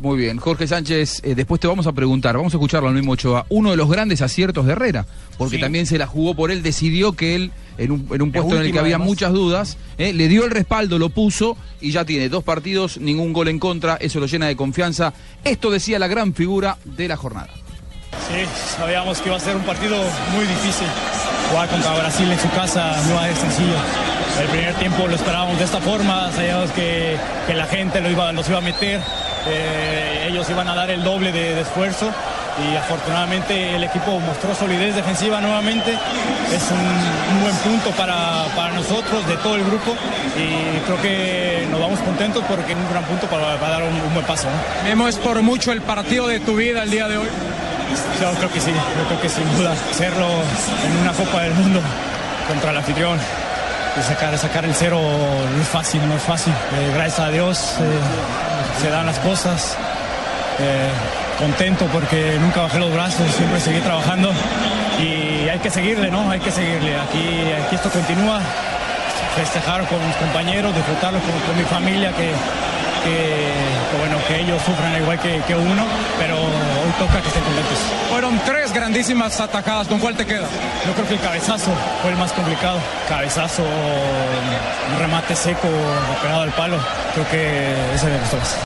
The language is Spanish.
Muy bien, Jorge Sánchez, eh, después te vamos a preguntar, vamos a escucharlo al mismo Ochoa, uno de los grandes aciertos de Herrera, porque Sí. también se la jugó por él, decidió que él, en un, en un puesto en el que había además. muchas dudas, eh, le dio el respaldo, lo puso y ya tiene dos partidos, ningún gol en contra, eso lo llena de confianza. Esto decía la gran figura de la jornada. Sí, sabíamos que iba a ser un partido muy difícil. Jugar contra Brasil en su casa no va a ser sencillo. El primer tiempo lo esperábamos de esta forma, sabíamos que, que la gente lo iba, los iba a meter, eh, ellos iban a dar el doble de, de esfuerzo y afortunadamente el equipo mostró solidez defensiva nuevamente. Es un, un buen punto para, para nosotros, de todo el grupo, y creo que nos vamos contentos porque es un gran punto para, para dar un, un buen paso. ¿no? Memo, es por mucho el partido de tu vida el día de hoy. Yo creo que sí, yo creo que sin duda hacerlo en una Copa del Mundo contra el anfitrión y sacar, sacar el cero no es fácil, no es fácil. Eh, gracias a Dios eh, se dan las cosas. Eh, contento porque nunca bajé los brazos, siempre seguí trabajando y hay que seguirle, ¿no? Hay que seguirle. Aquí, aquí esto continúa. Festejar con mis compañeros, disfrutarlo con, con mi familia que, que, que, bueno, que ellos sufran igual que, que uno, pero hoy toca que estén contentos. Fueron tres grandísimas atacadas. ¿Con cuál te queda? Yo creo que el cabezazo fue el más complicado. Cabezazo, un remate seco, pegado al palo. Creo que ese gustó más.